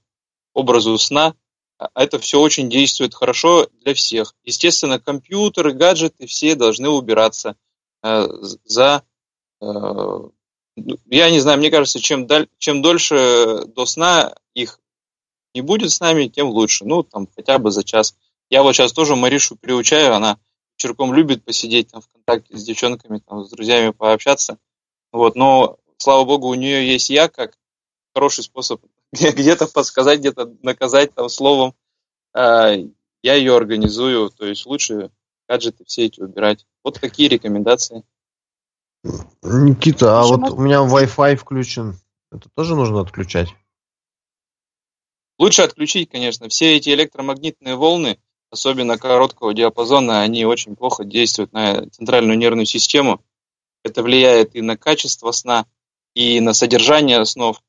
образу сна. А это все очень действует хорошо для всех. Естественно, компьютеры, гаджеты все должны убираться э, за... Э, ну, я не знаю, мне кажется, чем, даль, чем дольше до сна их не будет с нами, тем лучше. Ну, там, хотя бы за час. Я вот сейчас тоже Маришу приучаю, она вечерком любит посидеть там в контакте с девчонками, там, с друзьями пообщаться. Вот, но, слава богу, у нее есть я, как хороший способ где-то подсказать, где-то наказать там словом. А, я ее организую, то есть лучше гаджеты все эти убирать. Вот такие рекомендации. Никита, а вот у меня Wi-Fi включен. Это тоже нужно отключать? Лучше отключить, конечно. Все эти электромагнитные волны, особенно короткого диапазона, они очень плохо действуют на центральную нервную систему. Это влияет и на качество сна, и на содержание снов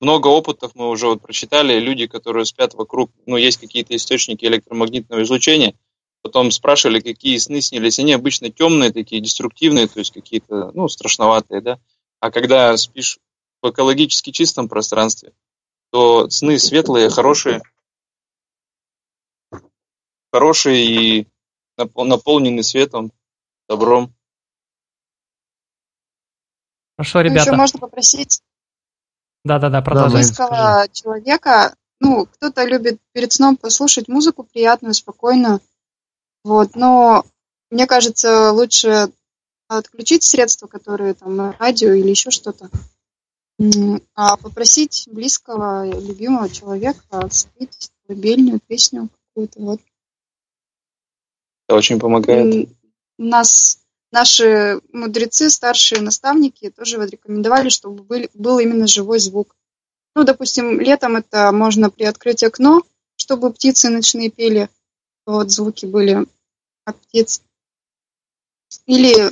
много опытов мы уже вот прочитали, люди, которые спят вокруг, ну, есть какие-то источники электромагнитного излучения, потом спрашивали, какие сны снились, они обычно темные, такие деструктивные, то есть какие-то, ну, страшноватые, да, а когда спишь в экологически чистом пространстве, то сны светлые, хорошие, хорошие и наполнены светом, добром. Хорошо, ребята. Еще можно попросить да-да-да, продолжаем. Близкого человека. Ну, кто-то любит перед сном послушать музыку приятную, спокойную. Вот, но мне кажется, лучше отключить средства, которые там на радио или еще что-то, а попросить близкого, любимого человека спеть колыбельную песню какую-то. Вот. Это очень помогает. У нас наши мудрецы, старшие наставники тоже вот рекомендовали, чтобы был, был именно живой звук. Ну, допустим, летом это можно приоткрыть окно, чтобы птицы ночные пели, вот звуки были от птиц. Или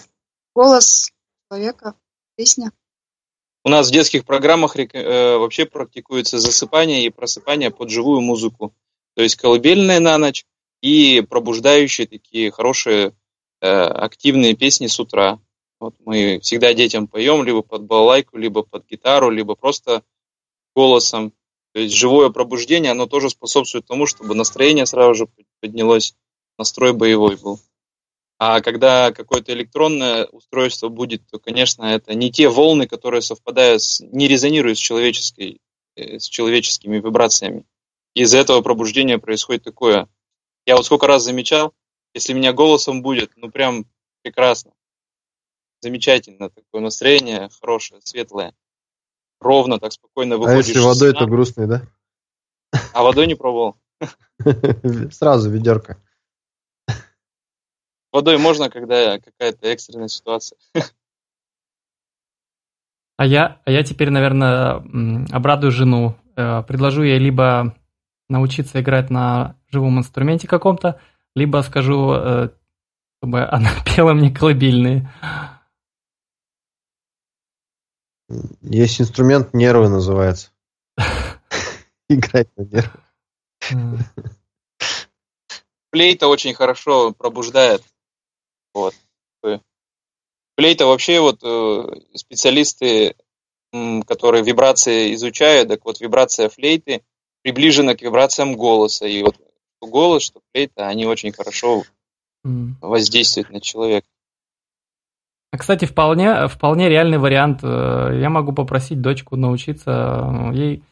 голос человека, песня. У нас в детских программах э, вообще практикуется засыпание и просыпание под живую музыку. То есть колыбельная на ночь и пробуждающие такие хорошие активные песни с утра. Вот мы всегда детям поем либо под балалайку, либо под гитару, либо просто голосом. То есть живое пробуждение, оно тоже способствует тому, чтобы настроение сразу же поднялось, настрой боевой был. А когда какое-то электронное устройство будет, то, конечно, это не те волны, которые совпадают, с, не резонируют с, человеческой, э, с человеческими вибрациями. Из-за этого пробуждения происходит такое. Я вот сколько раз замечал, если меня голосом будет, ну прям прекрасно. Замечательно. Такое настроение хорошее, светлое. Ровно, так спокойно выходишь. А если водой, то грустный, да? А водой не пробовал? Сразу ведерко. Водой можно, когда какая-то экстренная ситуация. А я, а я теперь, наверное, обрадую жену. Э, предложу ей либо научиться играть на живом инструменте каком-то, либо скажу, э, чтобы она пела мне колыбельные. Есть инструмент нервы называется. Играть на нервы. Флейта очень хорошо пробуждает. Вот. Флейта вообще вот э, специалисты, которые вибрации изучают, так вот вибрация флейты приближена к вибрациям голоса. И вот голос, что флейта, они очень хорошо воздействуют на человека. А, кстати, вполне, вполне реальный вариант. Э, я могу попросить дочку научиться. Ей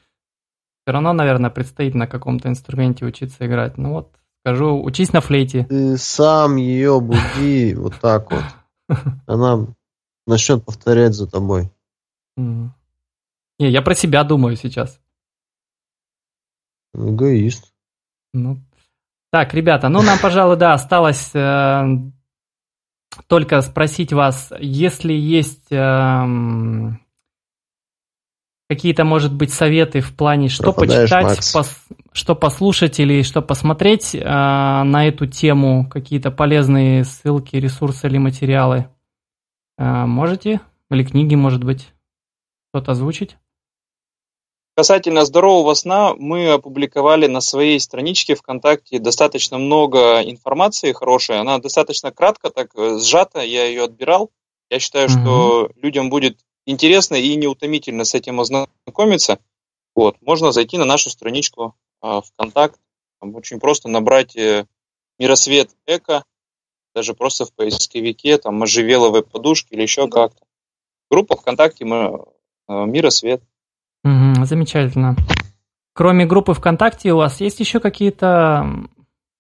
все равно, наверное, предстоит на каком-то инструменте учиться играть. Ну вот, скажу, учись на флейте. Ты сам ее буди вот так вот. Она начнет повторять за тобой. Не, я про себя думаю сейчас. Эгоист. Ну, так, ребята, ну нам, пожалуй, да, осталось э, только спросить вас, если есть э, какие-то, может быть, советы в плане, что Пропадаешь, почитать, пос, что послушать или что посмотреть э, на эту тему, какие-то полезные ссылки, ресурсы или материалы, э, можете? Или книги, может быть, что-то озвучить? Касательно здорового сна, мы опубликовали на своей страничке ВКонтакте достаточно много информации хорошей. Она достаточно кратко, так э, сжата, я ее отбирал. Я считаю, mm-hmm. что людям будет интересно и неутомительно с этим ознакомиться. Вот, можно зайти на нашу страничку э, ВКонтакте. Там очень просто набрать э, Миросвет Эко, даже просто в поисковике, там можжевеловые подушки или еще как-то. Группа ВКонтакте мы, э, Миросвет. Угу, замечательно. Кроме группы ВКонтакте, у вас есть еще какие-то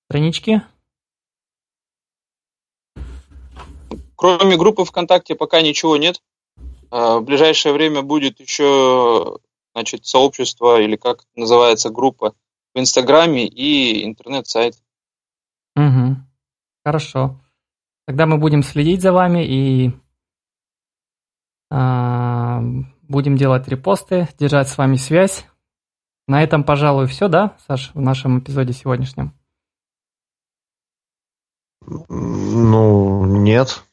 странички? Кроме группы ВКонтакте пока ничего нет. А, в ближайшее время будет еще значит, сообщество или как называется группа в Инстаграме и интернет-сайт. Угу. Хорошо. Тогда мы будем следить за вами и а, Будем делать репосты, держать с вами связь. На этом, пожалуй, все, да, Саш, в нашем эпизоде сегодняшнем? Ну, нет.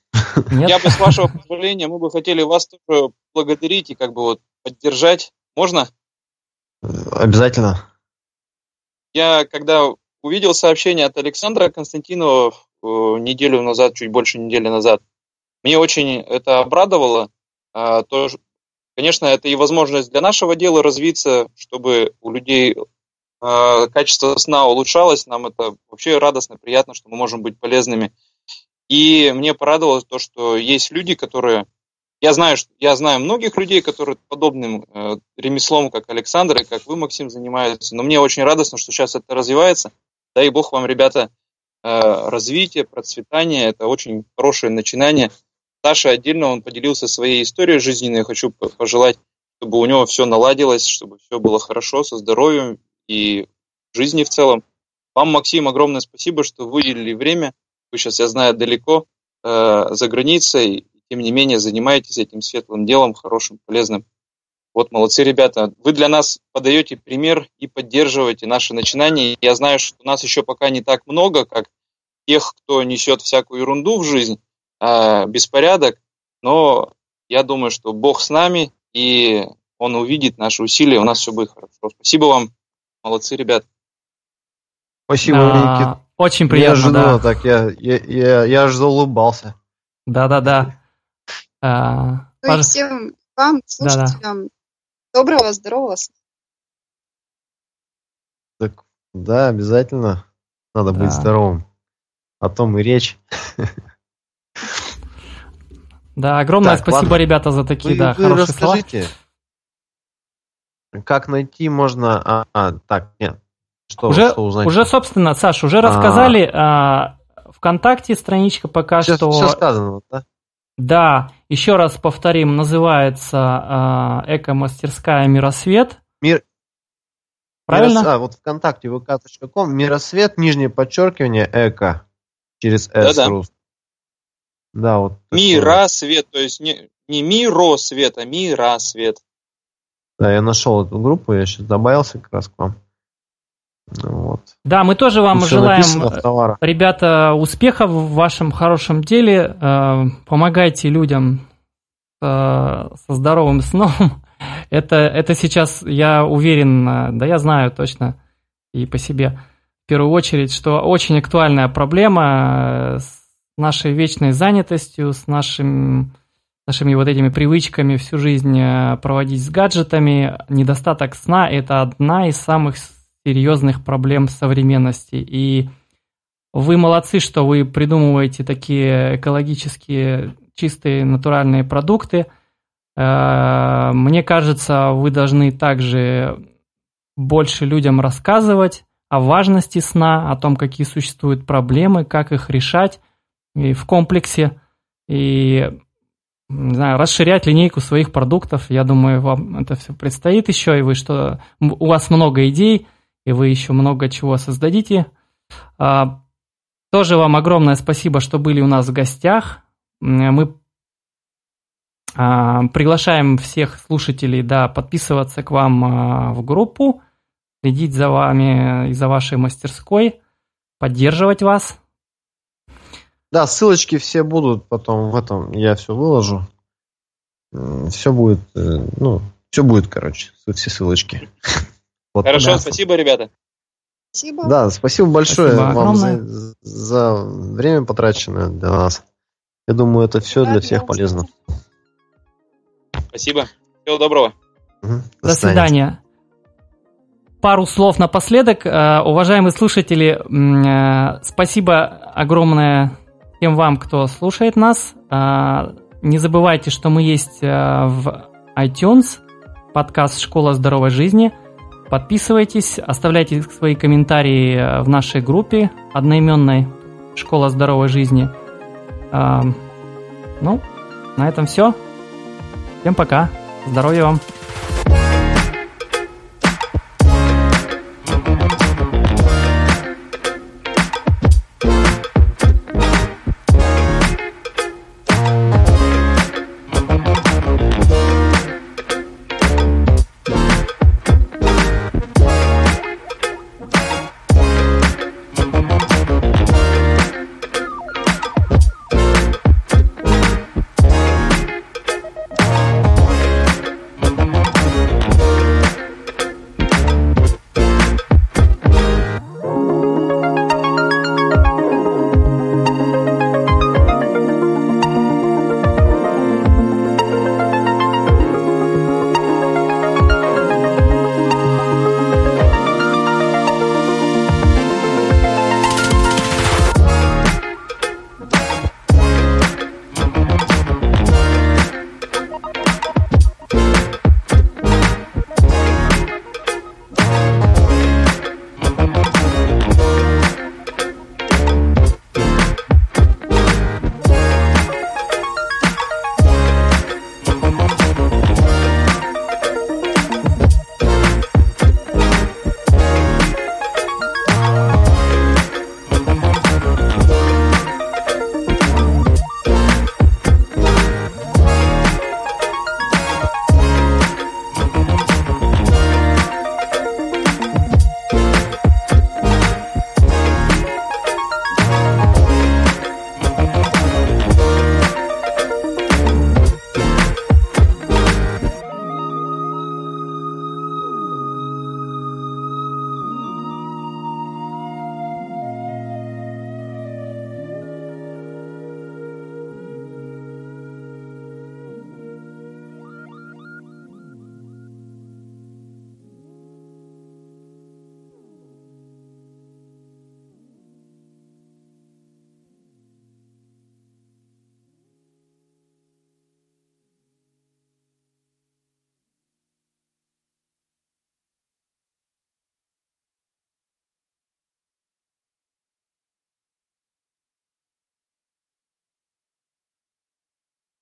нет. Я бы, с вашего позволения, мы бы хотели вас тоже благодарить и как бы вот поддержать. Можно? Обязательно. Я, когда увидел сообщение от Александра Константинова э, неделю назад, чуть больше недели назад, мне очень это обрадовало. А, то, Конечно, это и возможность для нашего дела развиться, чтобы у людей э, качество сна улучшалось. Нам это вообще радостно, приятно, что мы можем быть полезными. И мне порадовалось то, что есть люди, которые... Я знаю, я знаю многих людей, которые подобным э, ремеслом, как Александр и как вы, Максим, занимаются. Но мне очень радостно, что сейчас это развивается. Дай Бог вам, ребята, э, развитие, процветание. Это очень хорошее начинание. Саша отдельно он поделился своей историей жизненной. Я хочу пожелать, чтобы у него все наладилось, чтобы все было хорошо со здоровьем и жизни в целом. Вам, Максим, огромное спасибо, что выделили время. Вы сейчас, я знаю, далеко э, за границей, тем не менее занимаетесь этим светлым делом, хорошим, полезным. Вот молодцы, ребята. Вы для нас подаете пример и поддерживаете наши начинания. Я знаю, что нас еще пока не так много, как тех, кто несет всякую ерунду в жизнь, э, беспорядок, но я думаю, что Бог с нами, и Он увидит наши усилия, у нас все будет хорошо. Спасибо вам, молодцы, ребят. Спасибо, да, Никит. Очень приятно, Неожиданно да. так, я, я, я, я аж заулыбался. Да-да-да. А, ну и всем вам, слушателям, да -да. доброго, здорового Так, да, обязательно надо да. быть здоровым. О том и речь. Да, огромное так, спасибо, ладно. ребята, за такие, вы, да, вы хорошие расскажите, слова. как найти можно... А, а так, нет. Что, уже, что узнать? Уже, собственно, Саш, уже рассказали. А, ВКонтакте страничка пока все, что... Все сказано, да? Да, еще раз повторим, называется а, «Эко-мастерская Миросвет». Мир... Правильно? Мирос... А, вот ВКонтакте vk.com, Миросвет, нижнее подчеркивание, эко. Через S Да-да. рус. Да, вот. Мира свет, то есть не, не миро свет, а мира свет. Да, я нашел эту группу, я сейчас добавился как раз к вам. Ну, вот. Да, мы тоже вам всё желаем, ребята, успехов в вашем хорошем деле. Э, Помогайте людям э, со здоровым сном. Это, это сейчас, я уверен, да я знаю точно и по себе, в первую очередь, что очень актуальная проблема э, с нашей вечной занятостью, с нашим, нашими вот этими привычками всю жизнь э, проводить с гаджетами. Недостаток сна – это одна из самых серьезных проблем современности. И вы молодцы, что вы придумываете такие экологически чистые натуральные продукты. Э, Мне кажется, вы должны также больше людям рассказывать о важности сна, о том, какие существуют проблемы, как их решать и в комплексе. И не знаю, расширять линейку своих продуктов. Я думаю, вам это все предстоит еще, и вы что, у вас много идей, и вы еще много чего создадите. А, Тоже вам огромное спасибо, что были у нас в гостях. Мы а, приглашаем всех слушателей да, подписываться к вам а, в группу, следить за вами и за вашей мастерской, поддерживать вас. Да, ссылочки все будут потом в этом, я все выложу. Все будет, э, ну, все будет, короче, все ссылочки. Вот. Хорошо, да. спасибо, ребята. Спасибо. Да, спасибо большое Спасибо вам за, за время потраченное для нас. Я думаю, это все Да, для всех полезно. Спасибо. Всего доброго. Мгм. До свидания. Пару слов напоследок. Э, Уважаемые слушатели, э, спасибо огромное всем вам, кто слушает нас. Э, Не забывайте, что мы есть э, в iTunes, подкаст «Школа здоровой жизни». Подписывайтесь, оставляйте свои комментарии э, в нашей группе одноименной «Школа здоровой жизни». Ну, на этом все. Всем пока. Здоровья вам.